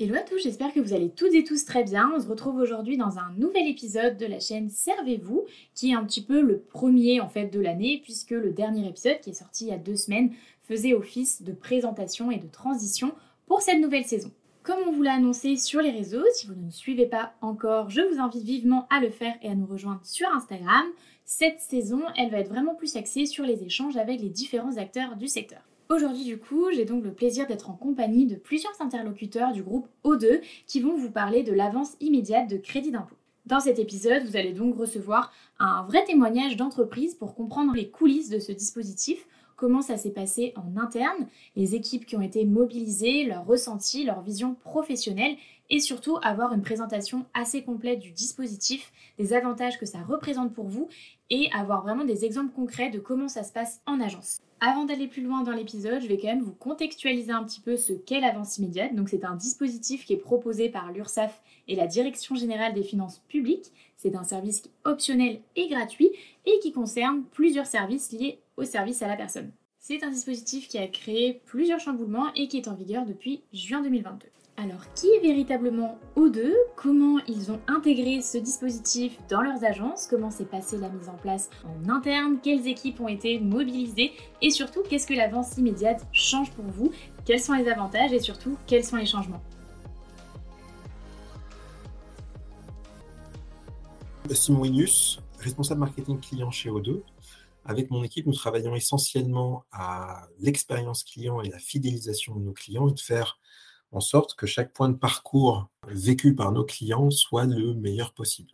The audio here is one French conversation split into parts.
Hello à tous, j'espère que vous allez toutes et tous très bien. On se retrouve aujourd'hui dans un nouvel épisode de la chaîne Servez-vous, qui est un petit peu le premier en fait de l'année, puisque le dernier épisode qui est sorti il y a deux semaines faisait office de présentation et de transition pour cette nouvelle saison. Comme on vous l'a annoncé sur les réseaux, si vous ne nous suivez pas encore, je vous invite vivement à le faire et à nous rejoindre sur Instagram. Cette saison, elle va être vraiment plus axée sur les échanges avec les différents acteurs du secteur. Aujourd'hui du coup, j'ai donc le plaisir d'être en compagnie de plusieurs interlocuteurs du groupe O2 qui vont vous parler de l'avance immédiate de crédit d'impôt. Dans cet épisode, vous allez donc recevoir un vrai témoignage d'entreprise pour comprendre les coulisses de ce dispositif, comment ça s'est passé en interne, les équipes qui ont été mobilisées, leurs ressentis, leur vision professionnelle et surtout avoir une présentation assez complète du dispositif, des avantages que ça représente pour vous et avoir vraiment des exemples concrets de comment ça se passe en agence. Avant d'aller plus loin dans l'épisode, je vais quand même vous contextualiser un petit peu ce qu'est l'avance immédiate. Donc c'est un dispositif qui est proposé par l'URSSAF et la Direction générale des finances publiques. C'est un service optionnel et gratuit et qui concerne plusieurs services liés au service à la personne. C'est un dispositif qui a créé plusieurs chamboulements et qui est en vigueur depuis juin 2022. Alors, qui est véritablement O2 Comment ils ont intégré ce dispositif dans leurs agences? Comment s'est passée la mise en place en interne? Quelles équipes ont été mobilisées? Et surtout, qu'est-ce que l'avance immédiate change pour vous? Quels sont les avantages et surtout, quels sont les changements? Simon Inus, responsable marketing client chez O2. Avec mon équipe, nous travaillons essentiellement à l'expérience client et la fidélisation de nos clients et de faire en sorte que chaque point de parcours vécu par nos clients soit le meilleur possible.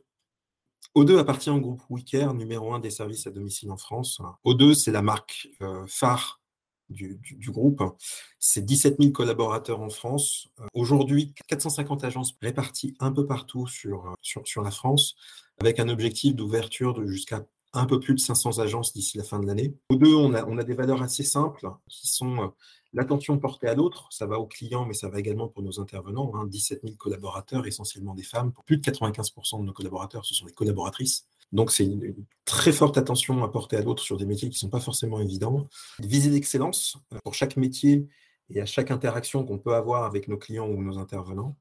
O2 appartient au groupe WeCare, numéro un des services à domicile en France. O2, c'est la marque euh, phare du, groupe. C'est 17 000 collaborateurs en France. Euh, aujourd'hui, 450 agences réparties un peu partout euh, sur, sur la France, avec un objectif d'ouverture de jusqu'à un peu plus de 500 agences d'ici la fin de l'année. O2, on a, on a des valeurs assez simples qui sont L'attention portée à l'autre, ça va aux clients, mais ça va également pour nos intervenants. 17 hein. 000 collaborateurs, essentiellement des femmes. Plus de 95% de nos collaborateurs, ce sont des collaboratrices. Donc, c'est une, très forte attention à porter à l'autre sur des métiers qui ne sont pas forcément évidents. Viser l'excellence euh, pour chaque métier et à chaque interaction qu'on peut avoir avec nos clients ou nos intervenants.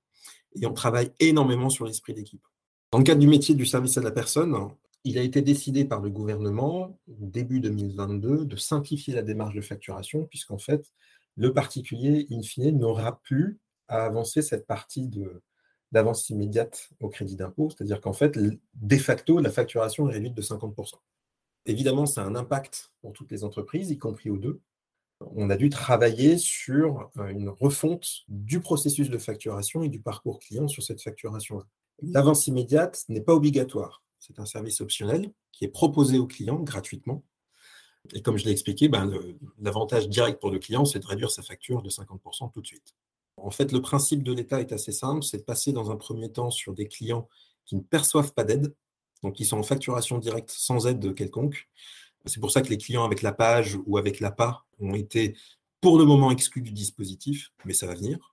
Et on travaille énormément sur l'esprit d'équipe. Dans le cadre du métier du service à la personne, il a été décidé par le gouvernement, début 2022, de simplifier la démarche de facturation, puisqu'en fait, le particulier, in fine, n'aura plus à avancer cette partie d'avance immédiate au crédit d'impôt, c'est-à-dire qu'en fait, de facto, la facturation est réduite de 50%. Évidemment, ça a un impact pour toutes les entreprises, y compris aux deux. On a dû travailler sur euh, une refonte du processus de facturation et du parcours client sur cette facturation-là. L'avance immédiate n'est pas obligatoire. C'est un service optionnel qui est proposé aux clients gratuitement et comme je l'ai expliqué, ben, l'avantage direct pour le client, c'est de réduire sa facture de 50% tout de suite. En fait, le principe de l'État est assez simple, c'est de passer dans un premier temps sur des clients qui ne perçoivent pas d'aide, donc qui sont en facturation directe sans aide quelconque. C'est pour ça que les clients avec la page ou avec l'APA ont été pour le moment exclus du dispositif, mais ça va venir.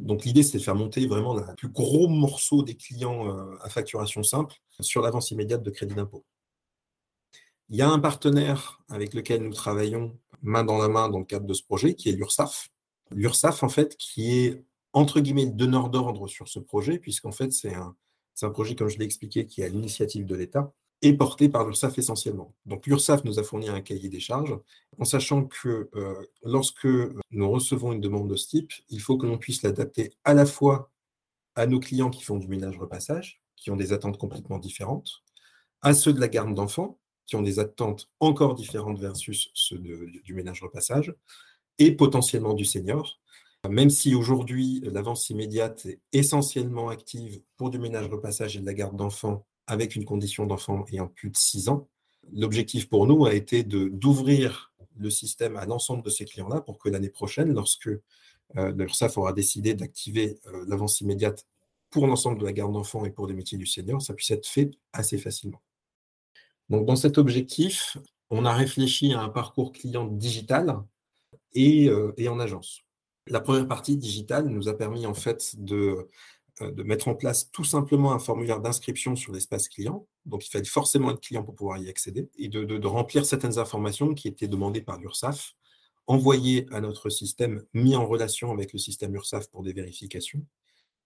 Donc l'idée, c'est de faire monter vraiment le plus gros morceau des clients euh, à facturation simple sur l'avance immédiate de crédit d'impôt. Il y a un partenaire avec lequel nous travaillons main dans la main dans le cadre de ce projet, qui est l'URSSAF. L'URSSAF, en fait, qui est entre guillemets donneur d'ordre sur ce projet, puisqu'en fait, c'est un, un, projet, comme je l'ai expliqué, qui est à l'initiative de l'État et porté par l'URSSAF essentiellement. Donc l'URSSAF nous a fourni un cahier des charges, en sachant que euh, lorsque nous recevons une demande de ce type, il faut que l'on puisse l'adapter à la fois à nos clients qui font du ménage-repassage, qui ont des attentes complètement différentes, à ceux de la garde d'enfants, qui ont des attentes encore différentes versus ceux du ménage-repassage, et potentiellement du senior. Même si aujourd'hui, l'avance immédiate est essentiellement active pour du ménage repassage et de la garde d'enfants avec une condition d'enfant ayant plus de 6 ans, l'objectif pour nous a été d'ouvrir le système à l'ensemble de ces clients-là pour que l'année prochaine, lorsque euh, l'URSSAF aura décidé d'activer euh, l'avance immédiate pour l'ensemble de la garde d'enfants et pour les métiers du senior, ça puisse être fait assez facilement. Donc, dans cet objectif, on a réfléchi à un parcours client digital et, euh, et en agence. La première partie digitale nous a permis en fait de, de mettre en place tout simplement un formulaire d'inscription sur l'espace client. Donc, il fallait forcément être client pour pouvoir y accéder et de, de, remplir certaines informations qui étaient demandées par l'URSSAF, envoyées à notre système, mis en relation avec le système URSSAF pour des vérifications,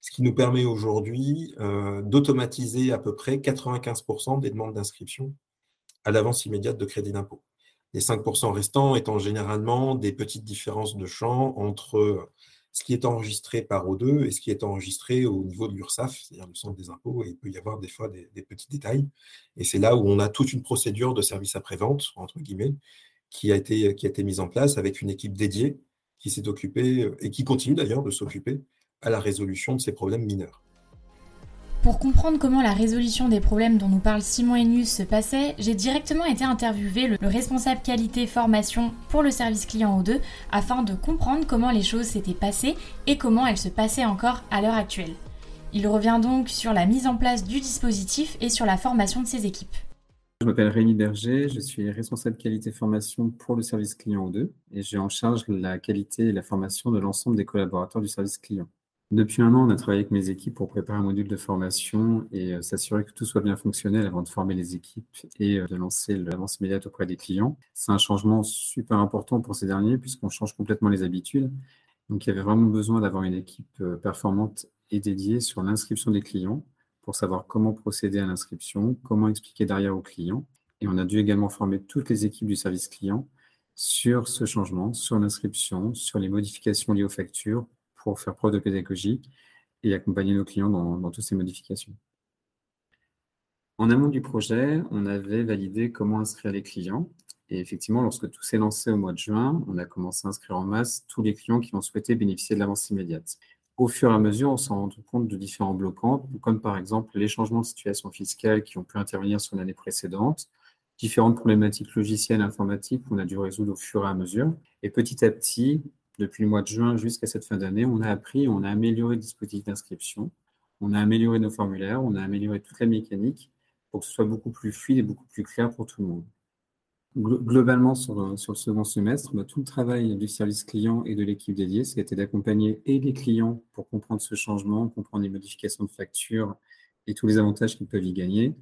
ce qui nous permet aujourd'hui euh, d'automatiser à peu près 95% des demandes d'inscription à l'avance immédiate de crédit d'impôt. Les 5% restants étant généralement des petites différences de champ entre ce qui est enregistré par O2 et ce qui est enregistré au niveau de l'URSSAF, c'est-à-dire le centre des impôts, et il peut y avoir des fois des, petits détails. Et c'est là où on a toute une procédure de service après-vente, entre guillemets, qui a, été, qui a été mise en place avec une équipe dédiée qui s'est occupée, et qui continue d'ailleurs de s'occuper à la résolution de ces problèmes mineurs. Pour comprendre comment la résolution des problèmes dont nous parle Simon Enius se passait, j'ai directement été interviewé le responsable qualité formation pour le service client O2 afin de comprendre comment les choses s'étaient passées et comment elles se passaient encore à l'heure actuelle. Il revient donc sur la mise en place du dispositif et sur la formation de ses équipes. Je m'appelle Rémi Berger, je suis responsable qualité formation pour le service client O2 et j'ai en charge la qualité et la formation de l'ensemble des collaborateurs du service client. Depuis un an, on a travaillé avec mes équipes pour préparer un module de formation et euh, s'assurer que tout soit bien fonctionnel avant de former les équipes et euh, de lancer l'avance immédiate auprès des clients. C'est un changement super important pour ces derniers puisqu'on change complètement les habitudes. Donc, il y avait vraiment besoin d'avoir une équipe euh, performante et dédiée sur l'inscription des clients pour savoir comment procéder à l'inscription, comment expliquer derrière aux clients. Et on a dû également former toutes les équipes du service client sur ce changement, sur l'inscription, sur les modifications liées aux factures pour faire preuve de pédagogie et accompagner nos clients dans, toutes ces modifications. En amont du projet, on avait validé comment inscrire les clients. Et effectivement, lorsque tout s'est lancé au mois de juin, on a commencé à inscrire en masse tous les clients qui ont souhaité bénéficier de l'avance immédiate. Au fur et à mesure, on s'est rendu compte de différents bloquants, comme par exemple les changements de situation fiscale qui ont pu intervenir sur l'année précédente, différentes problématiques logicielles informatiques qu'on a dû résoudre au fur et à mesure. Et petit à petit, depuis le mois de juin jusqu'à cette fin d'année, on a appris, on a amélioré le dispositif d'inscription, on a amélioré nos formulaires, on a amélioré toute la mécanique pour que ce soit beaucoup plus fluide et beaucoup plus clair pour tout le monde. Globalement, sur, sur le second semestre, bah, tout le travail du service client et de l'équipe dédiée, c'était d'accompagner et les clients pour comprendre ce changement, comprendre les modifications de facture et tous les avantages qu'ils peuvent y gagner,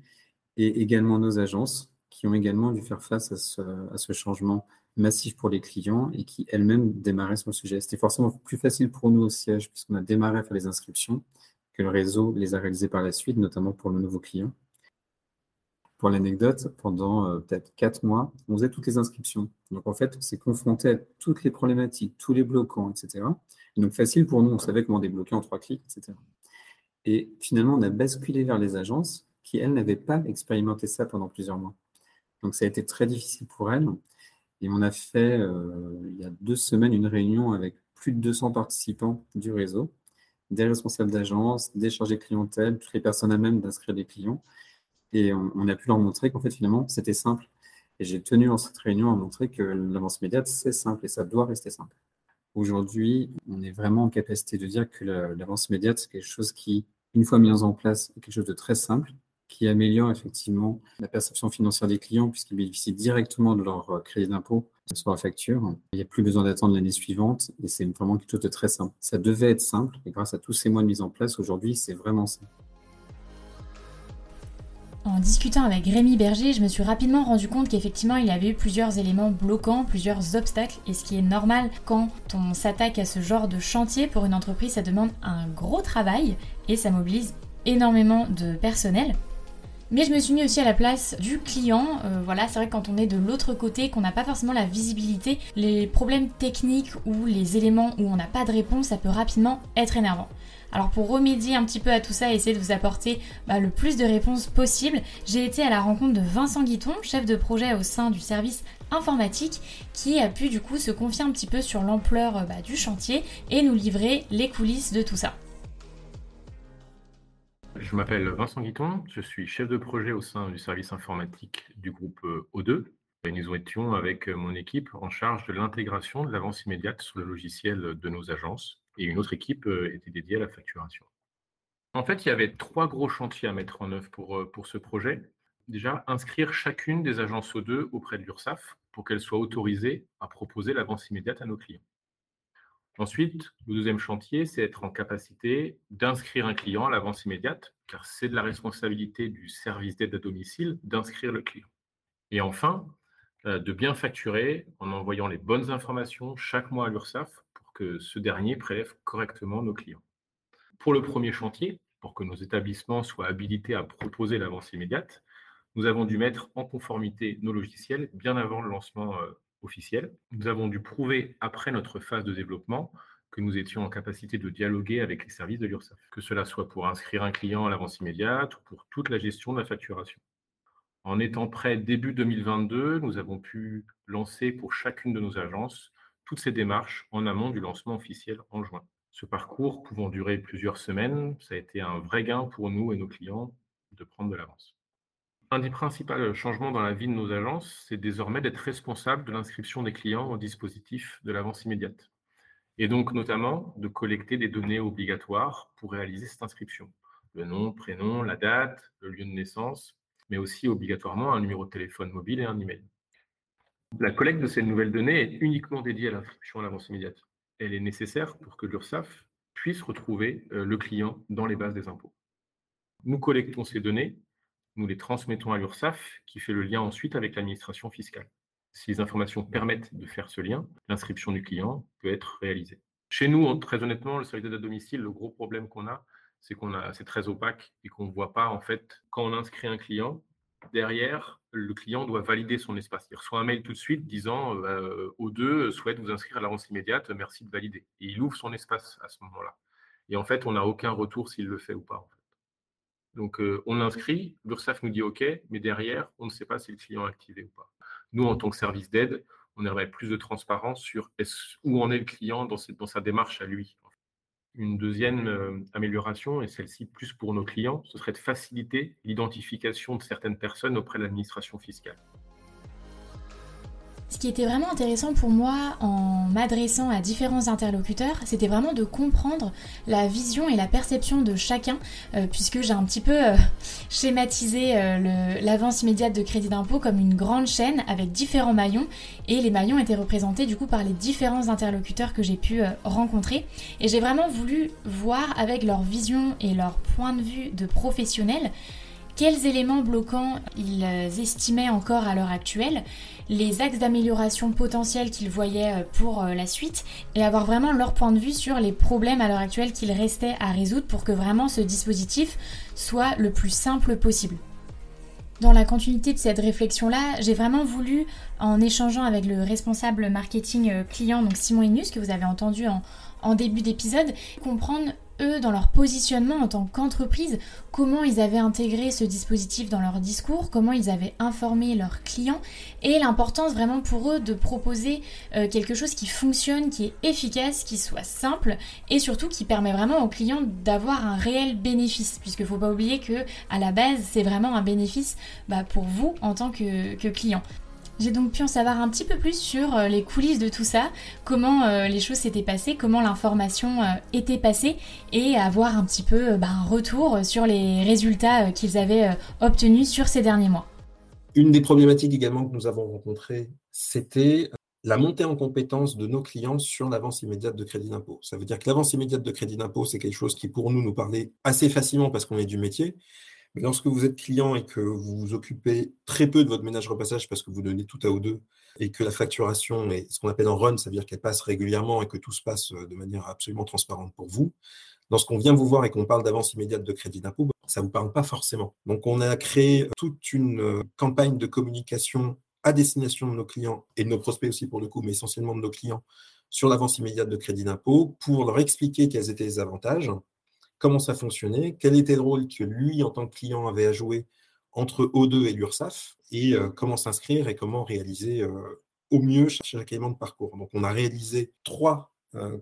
et également nos agences qui ont également dû faire face à ce, à ce changement massif pour les clients et qui elles-mêmes démarraient sur le sujet. C'était forcément plus facile pour nous au siège puisqu'on a démarré à faire les inscriptions que le réseau les a réalisées par la suite, notamment pour le nouveau client. Pour l'anecdote, pendant euh, peut-être quatre mois, on faisait toutes les inscriptions. Donc en fait, on s'est confronté à toutes les problématiques, tous les bloquants, etc. Et donc facile pour nous, on savait comment débloquer en trois clics, etc. Et finalement, on a basculé vers les agences qui, elles, n'avaient pas expérimenté ça pendant plusieurs mois. Donc ça a été très difficile pour elles. Et on a fait, euh, il y a deux semaines, une réunion avec plus de 200 participants du réseau, des responsables d'agence, des chargés clientèle, toutes les personnes à même d'inscrire des clients. Et on, a pu leur montrer qu'en fait, finalement, c'était simple. Et j'ai tenu en cette réunion à montrer que l'avance immédiate, c'est simple et ça doit rester simple. Aujourd'hui, on est vraiment en capacité de dire que l'avance immédiate, c'est quelque chose qui, une fois mis en place, est quelque chose de très simple, qui améliore effectivement la perception financière des clients puisqu'ils bénéficient directement de leur euh, crédit d'impôt sur la facture. Il n'y a plus besoin d'attendre l'année suivante et c'est vraiment quelque chose de très simple. Ça devait être simple et grâce à tous ces mois de mise en place, aujourd'hui, c'est vraiment simple. En discutant avec Rémi Berger, je me suis rapidement rendu compte qu'effectivement il avait eu plusieurs éléments bloquants, plusieurs obstacles, et ce qui est normal quand on s'attaque à ce genre de chantier pour une entreprise, ça demande un gros travail et ça mobilise énormément de personnel. Mais je me suis mis aussi à la place du client. Euh, voilà, c'est vrai que quand on est de l'autre côté, qu'on n'a pas forcément la visibilité, les problèmes techniques ou les éléments où on n'a pas de réponse, ça peut rapidement être énervant. Alors pour remédier un petit peu à tout ça et essayer de vous apporter bah, le plus de réponses possible, j'ai été à la rencontre de Vincent Guiton, chef de projet au sein du service informatique, qui a pu du coup se confier un petit peu sur l'ampleur bah, du chantier et nous livrer les coulisses de tout ça. Je m'appelle Vincent Guiton, je suis chef de projet au sein du service informatique du groupe euh, O2. Et nous étions avec euh, mon équipe en charge de l'intégration de l'avance immédiate sur le logiciel de nos agences et une autre équipe euh, était dédiée à la facturation. En fait, il y avait trois gros chantiers à mettre en œuvre pour, ce projet. Déjà, inscrire chacune des agences O2 auprès de l'URSSAF pour qu'elles soient autorisées à proposer l'avance immédiate à nos clients. Ensuite, le deuxième chantier, c'est être en capacité d'inscrire un client à l'avance immédiate, car c'est de la responsabilité du service d'aide à domicile d'inscrire le client. Et enfin, euh, de bien facturer en envoyant les bonnes informations chaque mois à l'URSSAF pour que ce dernier prélève correctement nos clients. Pour le premier chantier, pour que nos établissements soient habilités à proposer l'avance immédiate, nous avons dû mettre en conformité nos logiciels bien avant le lancement euh, officiel. Nous avons dû prouver, après notre phase de développement, que nous étions en capacité de dialoguer avec les services de l'URSSAF, que cela soit pour inscrire un client à l'avance immédiate ou pour toute la gestion de la facturation. En étant prêt début 2022, nous avons pu lancer pour chacune de nos agences toutes ces démarches en amont du lancement officiel en juin. Ce parcours pouvant durer plusieurs semaines, ça a été un vrai gain pour nous et nos clients de prendre de l'avance. Un des principaux changements dans la vie de nos agences, c'est désormais d'être responsable de l'inscription des clients au dispositif de l'avance immédiate. Et donc notamment de collecter des données obligatoires pour réaliser cette inscription. Le nom, prénom, la date, le lieu de naissance, mais aussi obligatoirement un numéro de téléphone mobile et un email. La collecte de ces nouvelles données est uniquement dédiée à l'inscription à l'avance immédiate. Elle est nécessaire pour que l'URSSAF puisse retrouver euh, le client dans les bases des impôts. Nous collectons ces données nous les transmettons à l'URSSAF qui fait le lien ensuite avec l'administration fiscale. Si les informations permettent de faire ce lien, l'inscription du client peut être réalisée. Chez nous, très honnêtement, le service d'aide à domicile, le gros problème qu'on a, c'est qu'on a, c'est très opaque et qu'on ne voit pas, en fait, quand on inscrit un client, derrière, le client doit valider son espace. Il reçoit un mail tout de suite disant euh, O2 souhaite vous inscrire à l'avance immédiate, merci de valider. Et il ouvre son espace à ce moment-là. Et en fait, on n'a aucun retour s'il le fait ou pas. Donc, euh, on l'inscrit, l'URSSAF nous dit OK, mais derrière, on ne sait pas si le client est activé ou pas. Nous, en tant que service d'aide, on aimerait plus de transparence sur où en est le client dans, sa démarche à lui. Une deuxième euh, amélioration, et celle-ci plus pour nos clients, ce serait de faciliter l'identification de certaines personnes auprès de l'administration fiscale. Ce qui était vraiment intéressant pour moi en m'adressant à différents interlocuteurs, c'était vraiment de comprendre la vision et la perception de chacun, euh, puisque j'ai un petit peu euh, schématisé euh, l'avance immédiate de crédit d'impôt comme une grande chaîne avec différents maillons, et les maillons étaient représentés du coup par les différents interlocuteurs que j'ai pu rencontrer. Et j'ai vraiment voulu voir avec leur vision et leur point de vue de professionnels quels éléments bloquants ils estimaient encore à l'heure actuelle, les axes d'amélioration potentiels qu'ils voyaient euh, pour euh, la suite et avoir vraiment leur point de vue sur les problèmes à l'heure actuelle qu'il restait à résoudre pour que vraiment ce dispositif soit le plus simple possible. Dans la continuité de cette réflexion-là, j'ai vraiment voulu, en échangeant avec le responsable marketing euh, client, donc Simon Inus, que vous avez entendu en, en début d'épisode, comprendre eux, dans leur positionnement en tant qu'entreprise, comment ils avaient intégré ce dispositif dans leur discours, comment ils avaient informé leurs clients et l'importance vraiment pour eux de proposer euh, quelque chose qui fonctionne, qui est efficace, qui soit simple et surtout qui permet vraiment aux clients d'avoir un réel bénéfice. Puisqu'il ne faut pas oublier que à la base, c'est vraiment un bénéfice bah, pour vous en tant que client. J'ai donc pu en savoir un petit peu plus sur euh, les coulisses de tout ça, comment euh, les choses s'étaient passées, comment l'information euh, était passée et avoir un petit peu bah, un retour sur les résultats qu'ils avaient obtenus sur ces derniers mois. Une des problématiques également que nous avons rencontrées, c'était la montée en compétence de nos clients sur l'avance immédiate de crédit d'impôt. Ça veut dire que l'avance immédiate de crédit d'impôt, c'est quelque chose qui pour nous nous parlait assez facilement parce qu'on est du métier, mais lorsque vous êtes client et que vous vous occupez très peu de votre ménage repassage parce que vous donnez tout à O2 et que la facturation est ce qu'on appelle en run, ça veut dire qu'elle passe régulièrement et que tout se passe euh, de manière absolument transparente pour vous, lorsqu'on vient vous voir et qu'on parle d'avance immédiate de crédit d'impôt, ça ne vous parle pas forcément. Donc, on a créé toute une euh, campagne de communication à destination de nos clients et de nos prospects aussi pour le coup, mais essentiellement de nos clients sur l'avance immédiate de crédit d'impôt pour leur expliquer quels étaient les avantages, comment ça fonctionnait, quel était le rôle que lui, en tant que client, avait à jouer entre O2 et l'URSSAF et euh, comment s'inscrire et comment réaliser euh, au mieux chaque élément de parcours. Donc, on a réalisé trois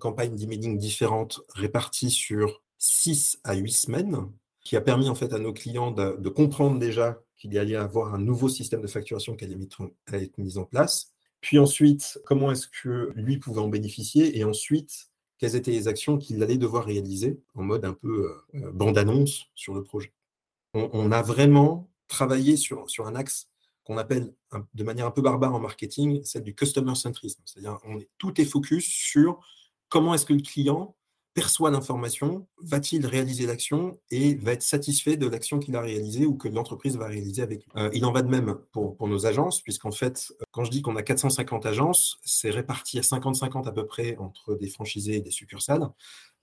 campagnes d'emailing différentes réparties sur 6 à 8 semaines qui a permis en fait à nos clients de, comprendre déjà qu'il y allait avoir un nouveau système de facturation qui allait être mis en place. Puis ensuite, comment est-ce que lui pouvait en bénéficier? Et ensuite, quelles étaient les actions qu'il allait devoir réaliser en mode un peu euh, bande-annonce sur le projet? On, a vraiment travaillé sur, sur un axe qu'on appelle de manière un peu barbare en marketing, celle du customer centrisme. C'est-à-dire, on est, tout est focus sur comment est-ce que le client perçoit l'information, va-t-il réaliser l'action et va être satisfait de l'action qu'il a réalisée ou que l'entreprise va réaliser avec lui. Euh, il en va de même pour, nos agences, puisqu'en fait, euh, quand je dis qu'on a 450 agences, c'est réparti à 50-50 à peu près entre des franchisés et des succursales.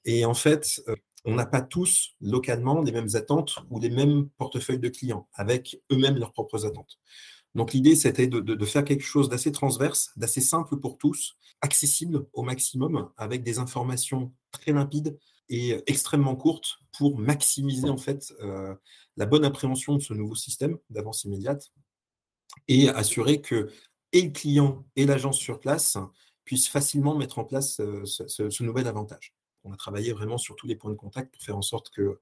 Et en fait, euh, on n'a pas tous localement les mêmes attentes ou les mêmes portefeuilles de clients, avec eux-mêmes leurs propres attentes. Donc l'idée, c'était de, faire quelque chose d'assez transverse, d'assez simple pour tous, accessible au maximum, avec des informations très limpides et extrêmement courtes pour maximiser en fait euh, la bonne appréhension de ce nouveau système d'avance immédiate et assurer que et le client et l'agence sur place puissent facilement mettre en place euh, ce, nouvel avantage. On a travaillé vraiment sur tous les points de contact pour faire en sorte que,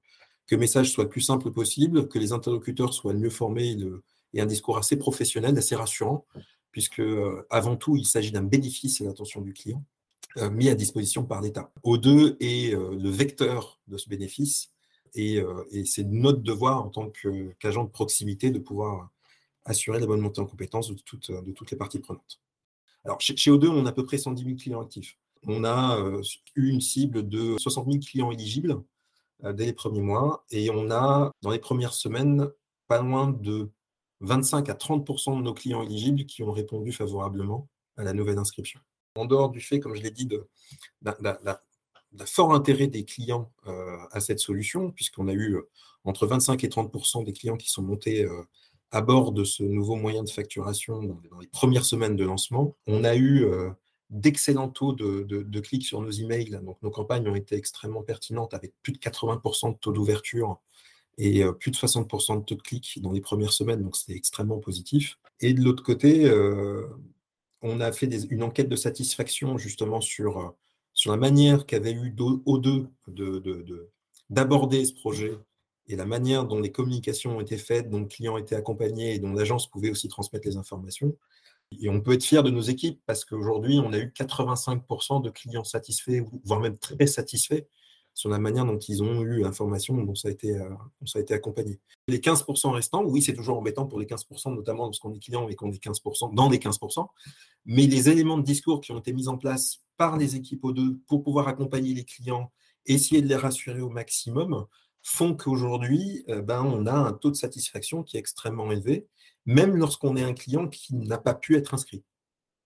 le message soit le plus simple possible, que les interlocuteurs soient mieux formés le, et un discours assez professionnel, assez rassurant, puisque euh, avant tout, il s'agit d'un bénéfice à l'attention du client euh, mis à disposition par l'État. O2 est euh, le vecteur de ce bénéfice et, c'est notre devoir en tant qu'agent de proximité de pouvoir assurer la bonne montée en compétence de, toutes, les parties prenantes. Alors, chez, O2, on a à peu près 110 000 clients actifs. On a eu une cible de 60 000 clients éligibles dès les premiers mois et on a, dans les premières semaines, pas loin de 25 à 30% de nos clients éligibles qui ont répondu favorablement à la nouvelle inscription. En dehors du fait, comme je l'ai dit, d'un fort intérêt des clients euh, à cette solution, puisqu'on a eu euh, entre 25 et 30 des clients qui sont montés euh, à bord de ce nouveau moyen de facturation dans, les premières semaines de lancement. On a eu d'excellents taux de, de, clics sur nos emails, donc nos campagnes ont été extrêmement pertinentes avec plus de 80% de taux d'ouverture et euh, plus de 60% de taux de clics dans les premières semaines, donc c'était extrêmement positif. Et de l'autre côté, euh, on a fait une enquête de satisfaction justement sur, euh, sur la manière qu'avait eu O2 d'aborder ce projet et la manière dont les communications ont été faites, dont le client était accompagné et dont l'agence pouvait aussi transmettre les informations. Et on peut être fier de nos équipes parce qu'aujourd'hui, on a eu 85% de clients satisfaits, voire même très satisfaits sur la manière dont ils ont eu l'information, dont ça a été, euh, accompagné. Les 15% restants, oui, c'est toujours embêtant pour les 15%, notamment lorsqu'on est client et qu'on est 15%, dans les 15%, mais les éléments de discours qui ont été mis en place par les équipes O2 pour pouvoir accompagner les clients, essayer de les rassurer au maximum, font qu'aujourd'hui, euh, ben, on a un taux de satisfaction qui est extrêmement élevé, même lorsqu'on est un client qui n'a pas pu être inscrit.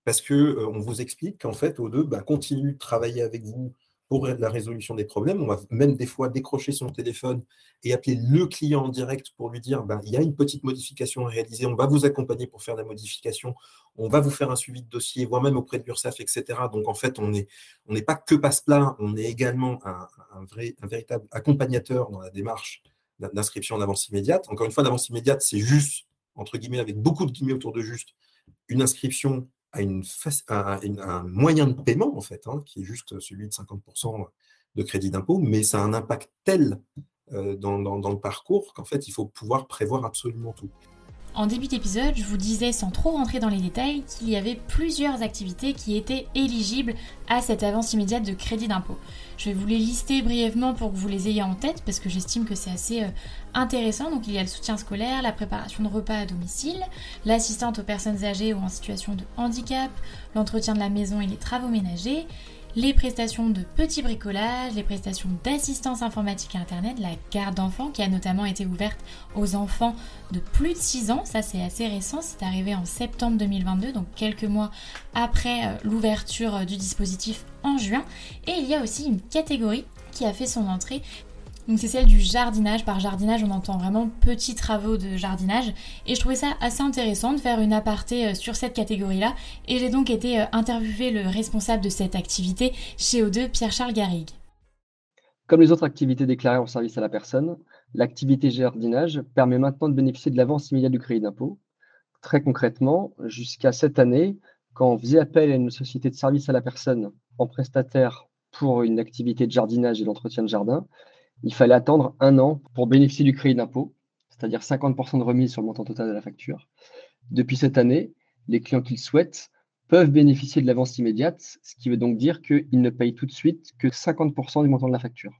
Parce qu'on euh, vous explique qu'en fait, O2 ben, continue de travailler avec vous pour la résolution des problèmes. On va même des fois décrocher son téléphone et appeler le client en direct pour lui dire ben, il y a une petite modification à réaliser, on va vous accompagner pour faire la modification, on va vous faire un suivi de dossier, voire même auprès de l'URSSAF, etc. Donc en fait, on n'est pas que passe-plat, on est également un, vrai, un véritable accompagnateur dans la démarche d'inscription en avance immédiate. Encore une fois, l'avance immédiate, c'est juste, entre guillemets, avec beaucoup de guillemets autour de juste, une inscription à, une, un moyen de paiement, en fait, hein, qui est juste celui de 50% de crédit d'impôt, mais ça a un impact tel euh, dans, dans, le parcours qu'en fait, il faut pouvoir prévoir absolument tout. En début d'épisode, je vous disais sans trop rentrer dans les détails qu'il y avait plusieurs activités qui étaient éligibles à cette avance immédiate de crédit d'impôt. Je vais vous les lister brièvement pour que vous les ayez en tête parce que j'estime que c'est assez euh, intéressant. Donc il y a le soutien scolaire, la préparation de repas à domicile, l'assistante aux personnes âgées ou en situation de handicap, l'entretien de la maison et les travaux ménagers, les prestations de petit bricolage, les prestations d'assistance informatique et Internet, la garde d'enfants qui a notamment été ouverte aux enfants de plus de 6 ans. Ça c'est assez récent, c'est arrivé en septembre 2022, donc quelques mois après euh, l'ouverture euh, du dispositif en juin. Et il y a aussi une catégorie qui a fait son entrée Donc c'est celle du jardinage. Par jardinage, on entend vraiment petits travaux de jardinage. Et je trouvais ça assez intéressant de faire une aparté euh, sur cette catégorie-là. Et j'ai donc été euh, interviewer le responsable de cette activité chez O2, Pierre-Charles Garrigue. Comme les autres activités déclarées en service à la personne, l'activité jardinage permet maintenant de bénéficier de l'avance immédiate du crédit d'impôt. Très concrètement, jusqu'à cette année, quand on faisait appel à une société de service à la personne en prestataire pour une activité de jardinage et d'entretien de jardin, il fallait attendre un an pour bénéficier du crédit d'impôt, c'est-à-dire 50% de remise sur le montant total de la facture. Depuis cette année, les clients qui le souhaitent peuvent bénéficier de l'avance immédiate, ce qui veut donc dire qu'ils ne payent tout de suite que 50% du montant de la facture.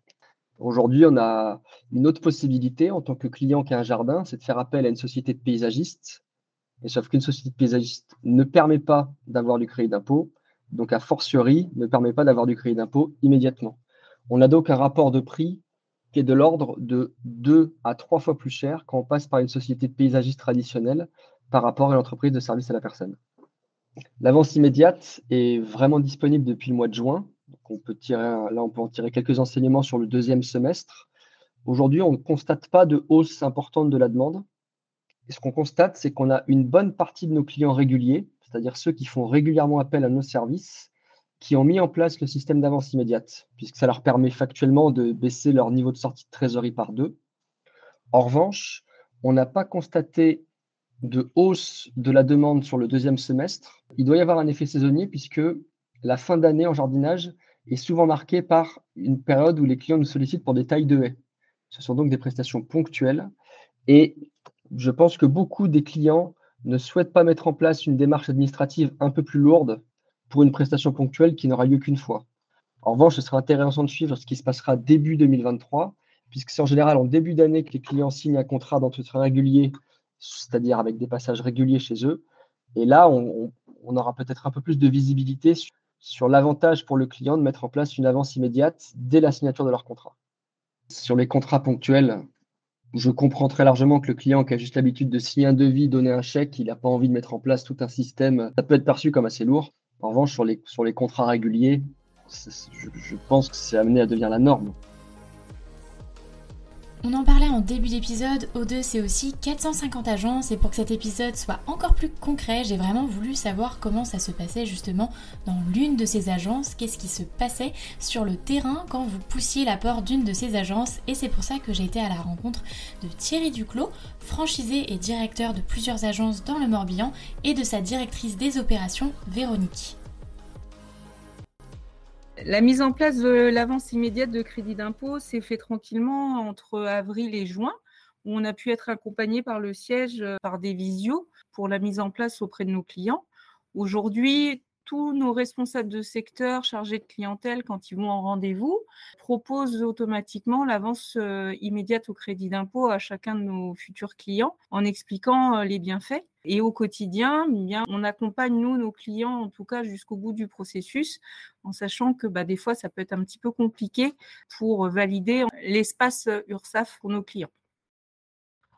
Aujourd'hui, on a une autre possibilité en tant que client qui a un jardin, c'est de faire appel à une société de paysagistes. Sauf qu'une société de paysagistes ne permet pas d'avoir du crédit d'impôt, donc a fortiori ne permet pas d'avoir du crédit d'impôt immédiatement. On a donc un rapport de prix qui est de l'ordre de 2 à 3 fois plus cher quand on passe par une société de paysagiste traditionnelle par rapport à l'entreprise de service à la personne. L'avance immédiate est vraiment disponible depuis le mois de juin. on peut là, on peut en tirer quelques enseignements sur le deuxième semestre. Aujourd'hui, on ne constate pas de hausse importante de la demande. Et ce qu'on constate, c'est qu'on a une bonne partie de nos clients réguliers, c'est-à-dire ceux qui font régulièrement appel à nos services, qui ont mis en place le système d'avance immédiate, puisque ça leur permet factuellement de baisser leur niveau de sortie de trésorerie par deux. En revanche, on n'a pas constaté de hausse de la demande sur le deuxième semestre. Il doit y avoir un effet saisonnier puisque la fin d'année en jardinage est souvent marquée par une période où les clients nous sollicitent pour des tailles de haies. Ce sont donc des prestations ponctuelles et je pense que beaucoup des clients ne souhaitent pas mettre en place une démarche administrative un peu plus lourde pour une prestation ponctuelle qui n'aura lieu qu'une fois. En revanche, ce sera intéressant de suivre ce qui se passera début 2023, puisque c'est en général en début d'année que les clients signent un contrat d'entretien régulier, c'est-à-dire avec des passages réguliers chez eux. Et là, on, aura peut-être un peu plus de visibilité sur, sur l'avantage pour le client de mettre en place une avance immédiate dès la signature de leur contrat. Sur les contrats ponctuels, je comprends très largement que le client qui a juste l'habitude de signer un devis, donner un chèque, il n'a pas envie de mettre en place tout un système. Ça peut être perçu comme assez lourd. En revanche, sur les, contrats réguliers, je, je pense que c'est amené à devenir la norme. On en parlait en début d'épisode, O2 c'est aussi 450 agences et pour que cet épisode soit encore plus concret, j'ai vraiment voulu savoir comment ça se passait justement dans l'une de ces agences, qu'est-ce qui se passait sur le terrain quand vous poussiez la porte d'une de ces agences et c'est pour ça que j'ai été à la rencontre de Thierry Duclos, franchisé et directeur de plusieurs agences dans le Morbihan et de sa directrice des opérations Véronique. La mise en place de l'avance immédiate de crédit d'impôt s'est fait tranquillement entre avril et juin, où on a pu être accompagné par le siège euh, par des visios pour la mise en place auprès de nos clients. Aujourd'hui, tous nos responsables de secteur chargés de clientèle, quand ils vont en rendez-vous, proposent automatiquement l'avance euh, immédiate au crédit d'impôt à chacun de nos futurs clients en expliquant euh, les bienfaits. Et au quotidien, eh on accompagne nous, nos clients, en tout cas jusqu'au bout du processus, en sachant que bah, des fois, ça peut être un petit peu compliqué pour valider l'espace URSAF pour nos clients.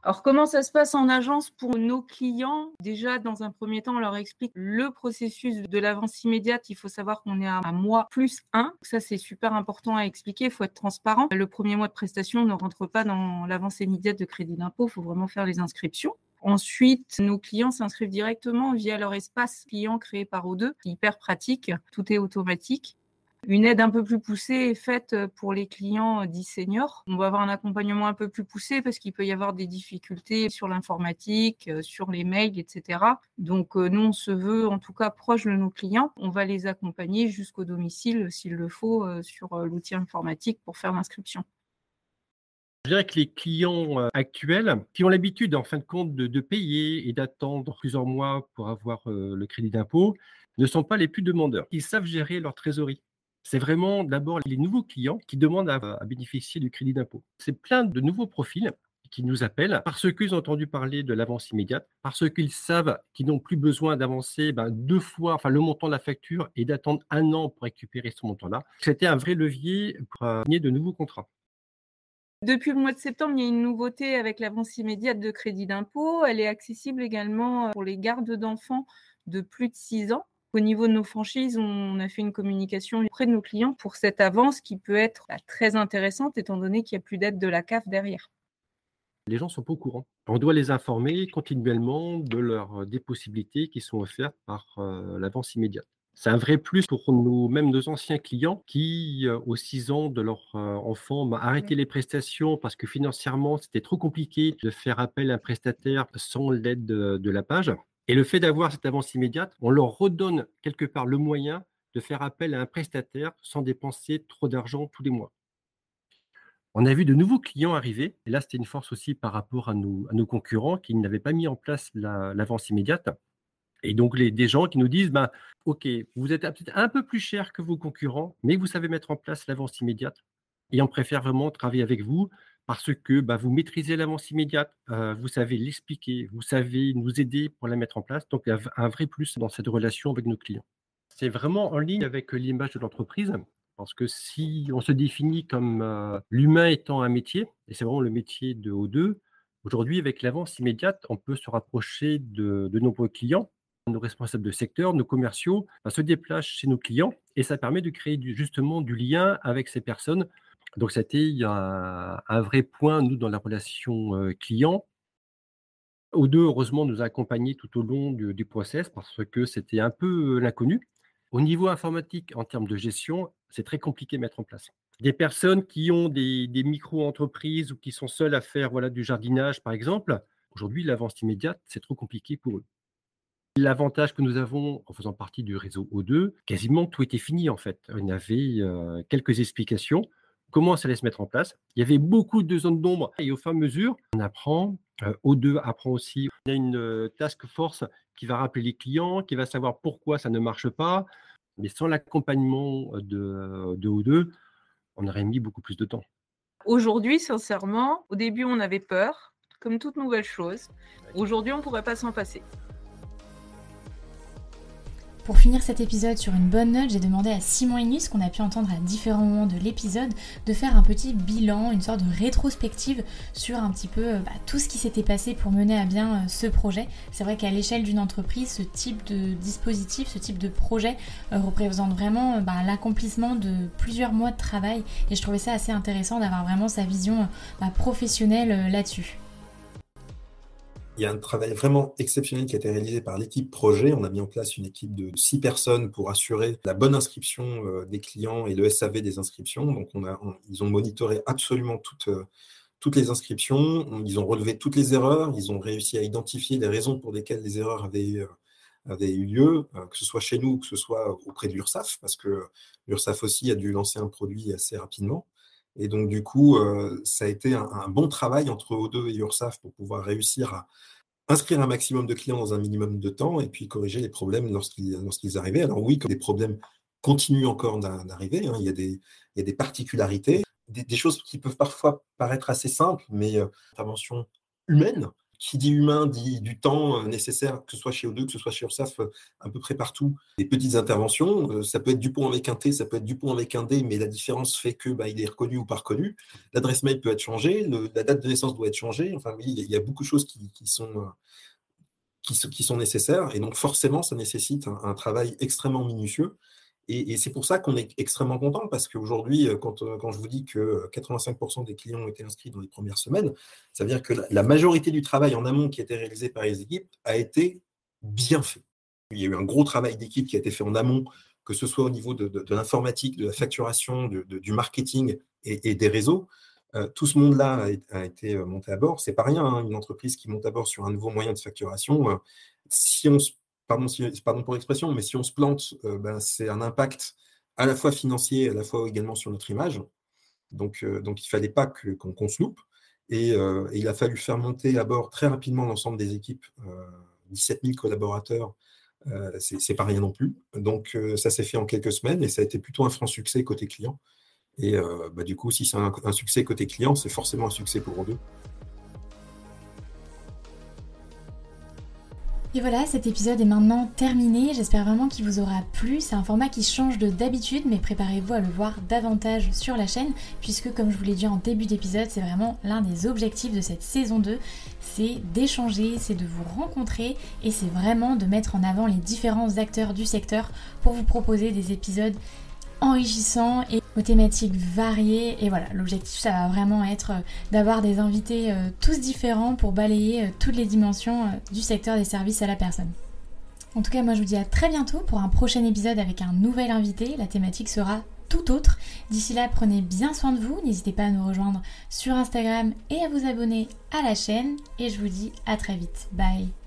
Alors, comment ça se passe en agence pour nos clients? Déjà, dans un premier temps, on leur explique le processus de l'avance immédiate. Il faut savoir qu'on est à un mois plus un. Ça, c'est super important à expliquer. Il faut être transparent. Le premier mois de prestation ne rentre pas dans l'avance immédiate de crédit d'impôt. Il faut vraiment faire les inscriptions. Ensuite, nos clients s'inscrivent directement via leur espace client créé par O2, hyper pratique, tout est automatique. Une aide un peu plus poussée est faite pour les clients dits seniors. On va avoir un accompagnement un peu plus poussé parce qu'il peut y avoir des difficultés sur l'informatique, sur les mails, etc. Donc nous, on se veut en tout cas proche de nos clients. On va les accompagner jusqu'au domicile s'il le faut sur l'outil informatique pour faire l'inscription. Je dirais que les clients euh, actuels, qui ont l'habitude en fin de compte de, payer et d'attendre plusieurs mois pour avoir euh, le crédit d'impôt, ne sont pas les plus demandeurs. Ils savent gérer leur trésorerie. C'est vraiment d'abord les nouveaux clients qui demandent à, bénéficier du crédit d'impôt. C'est plein de nouveaux profils qui nous appellent parce qu'ils ont entendu parler de l'avance immédiate, parce qu'ils savent qu'ils n'ont plus besoin d'avancer ben, deux fois enfin, le montant de la facture et d'attendre un an pour récupérer ce montant-là. C'était un vrai levier pour euh, signer de nouveaux contrats. Depuis le mois de septembre, il y a une nouveauté avec l'avance immédiate de crédit d'impôt. Elle est accessible également euh, pour les gardes d'enfants de plus de 6 ans. Au niveau de nos franchises, on a fait une communication auprès de nos clients pour cette avance qui peut être bah, très intéressante étant donné qu'il n'y a plus d'aide de la CAF derrière. Les gens sont pas au courant. On doit les informer continuellement de leurs des possibilités qui sont offertes par euh, l'avance immédiate. C'est un vrai plus pour nous, même nos anciens clients qui, euh, aux 6 ans de leur euh, enfant, ont arrêté les prestations parce que financièrement, c'était trop compliqué de faire appel à un prestataire sans l'aide de, la page. Et le fait d'avoir cette avance immédiate, on leur redonne quelque part le moyen de faire appel à un prestataire sans dépenser trop d'argent tous les mois. On a vu de nouveaux clients arriver, et là c'était une force aussi par rapport à nos, concurrents qui n'avaient pas mis en place l'avance immédiate. Et donc, les, des gens qui nous disent, bah, OK, vous êtes peut-être un peu plus cher que vos concurrents, mais vous savez mettre en place l'avance immédiate. Et on préfère vraiment travailler avec vous parce que bah, vous maîtrisez l'avance immédiate, euh, vous savez l'expliquer, vous savez nous aider pour la mettre en place. Donc, il y a un vrai plus dans cette relation avec nos clients. C'est vraiment en ligne avec l'image de l'entreprise. Parce que si on se définit comme euh, l'humain étant un métier, et c'est vraiment le métier de O2, aujourd'hui, avec l'avance immédiate, on peut se rapprocher de, de nombreux clients nos responsables de secteur, nos commerciaux bah, se déplacent chez nos clients et ça permet de créer justement du lien avec ces personnes. Donc, c'était un, un vrai point, nous, dans la relation euh, client. O2, heureusement, nous a accompagnés tout au long du, process parce que c'était un peu euh, l'inconnu. Au niveau informatique, en termes de gestion, c'est très compliqué à mettre en place. Des personnes qui ont des, micro-entreprises ou qui sont seules à faire voilà, du jardinage, par exemple, aujourd'hui, l'avance immédiate, c'est trop compliqué pour eux. L'avantage que nous avons en faisant partie du réseau O2, quasiment tout était fini en fait. Y avait euh, quelques explications, comment ça allait se mettre en place. Il y avait beaucoup de zones d'ombre et au fur et à mesure, on apprend. Euh, O2 apprend aussi. Il y a une euh, task force qui va rappeler les clients, qui va savoir pourquoi ça ne marche pas. Mais sans l'accompagnement de, de O2, on aurait mis beaucoup plus de temps. Aujourd'hui, sincèrement, au début, on avait peur, comme toute nouvelle chose. Aujourd'hui, on ne pourrait pas s'en passer. Pour finir cet épisode sur une bonne note, j'ai demandé à Simon Inus, qu'on a pu entendre à différents moments de l'épisode, de faire un petit bilan, une sorte de rétrospective sur un petit peu euh, bah, tout ce qui s'était passé pour mener à bien euh, ce projet. C'est vrai qu'à l'échelle d'une entreprise, ce type de dispositif, ce type de projet euh, représente vraiment bah, l'accomplissement de plusieurs mois de travail et je trouvais ça assez intéressant d'avoir vraiment sa vision bah, professionnelle là-dessus. Il y a un travail vraiment exceptionnel qui a été réalisé par l'équipe projet. On a mis en place une équipe de six personnes pour assurer la bonne inscription euh, des clients et le SAV des inscriptions. Donc, ils ont monitoré absolument toutes, euh, les inscriptions. Ils ont relevé toutes les erreurs. Ils ont réussi à identifier les raisons pour lesquelles les erreurs avaient, euh, eu lieu, que ce soit chez nous ou que ce soit auprès de l'URSSAF, parce que l'URSSAF aussi a dû lancer un produit assez rapidement. Et donc, du coup, euh, ça a été un, bon travail entre O2 et URSAF pour pouvoir réussir à inscrire un maximum de clients dans un minimum de temps et puis corriger les problèmes lorsqu'ils arrivaient. Alors oui, quand des problèmes continuent encore d'arriver, hein, il, il y a des particularités, des, choses qui peuvent parfois paraître assez simples, mais euh, intervention humaine qui dit humain dit du temps euh, nécessaire, que ce soit chez O2, que ce soit chez URSAF, euh, à peu près partout. Des petites interventions, euh, ça peut être du pont avec un T, ça peut être du pont avec un D, mais la différence fait que bah, il est reconnu ou pas reconnu. L'adresse mail peut être changée, la date de naissance doit être changée. Enfin, il y, a beaucoup de choses qui, sont, qui, sont nécessaires, et donc forcément, ça nécessite un travail extrêmement minutieux. Et, c'est pour ça qu'on est extrêmement content, parce qu'aujourd'hui, euh, quand, euh, quand, je vous dis que 85% des clients ont été inscrits dans les premières semaines, ça veut dire que la, majorité du travail en amont qui a été réalisé par les équipes a été bien fait. Il y a eu un gros travail d'équipe qui a été fait en amont, que ce soit au niveau de, l'informatique, de la facturation, du marketing et, des réseaux. Euh, tout ce monde-là a, été monté à bord. C'est pas rien, hein, une entreprise qui monte à bord sur un nouveau moyen de facturation. si on se pardon, pour l'expression, mais si on se plante, euh, ben, c'est un impact à la fois financier, à la fois également sur notre image. Donc, euh, donc il ne fallait pas qu'on se loupe. Euh, et, il a fallu faire monter à bord très rapidement l'ensemble des équipes, 17 000 collaborateurs, c'est pas rien non plus. Donc ça s'est fait en quelques semaines et ça a été plutôt un franc succès côté client. Et bah, du coup, si c'est un, succès côté client, c'est forcément un succès pour eux Et voilà, cet épisode est maintenant terminé. J'espère vraiment qu'il vous aura plu. C'est un format qui change de d'habitude, mais préparez-vous à le voir davantage sur la chaîne, puisque comme je vous l'ai dit en début d'épisode, c'est vraiment l'un des objectifs de cette saison 2. C'est d'échanger, c'est de vous rencontrer, et c'est vraiment de mettre en avant les différents acteurs du secteur pour vous proposer des épisodes enrichissants et aux thématiques variées. Et voilà, l'objectif, ça va vraiment être euh, d'avoir des invités euh, tous différents pour balayer euh, toutes les dimensions du secteur des services à la personne. En tout cas, moi je vous dis à très bientôt pour un prochain épisode avec un nouvel invité. La thématique sera tout autre. D'ici là, prenez bien soin de vous. N'hésitez pas à nous rejoindre sur Instagram et à vous abonner à la chaîne. Et je vous dis à très vite. Bye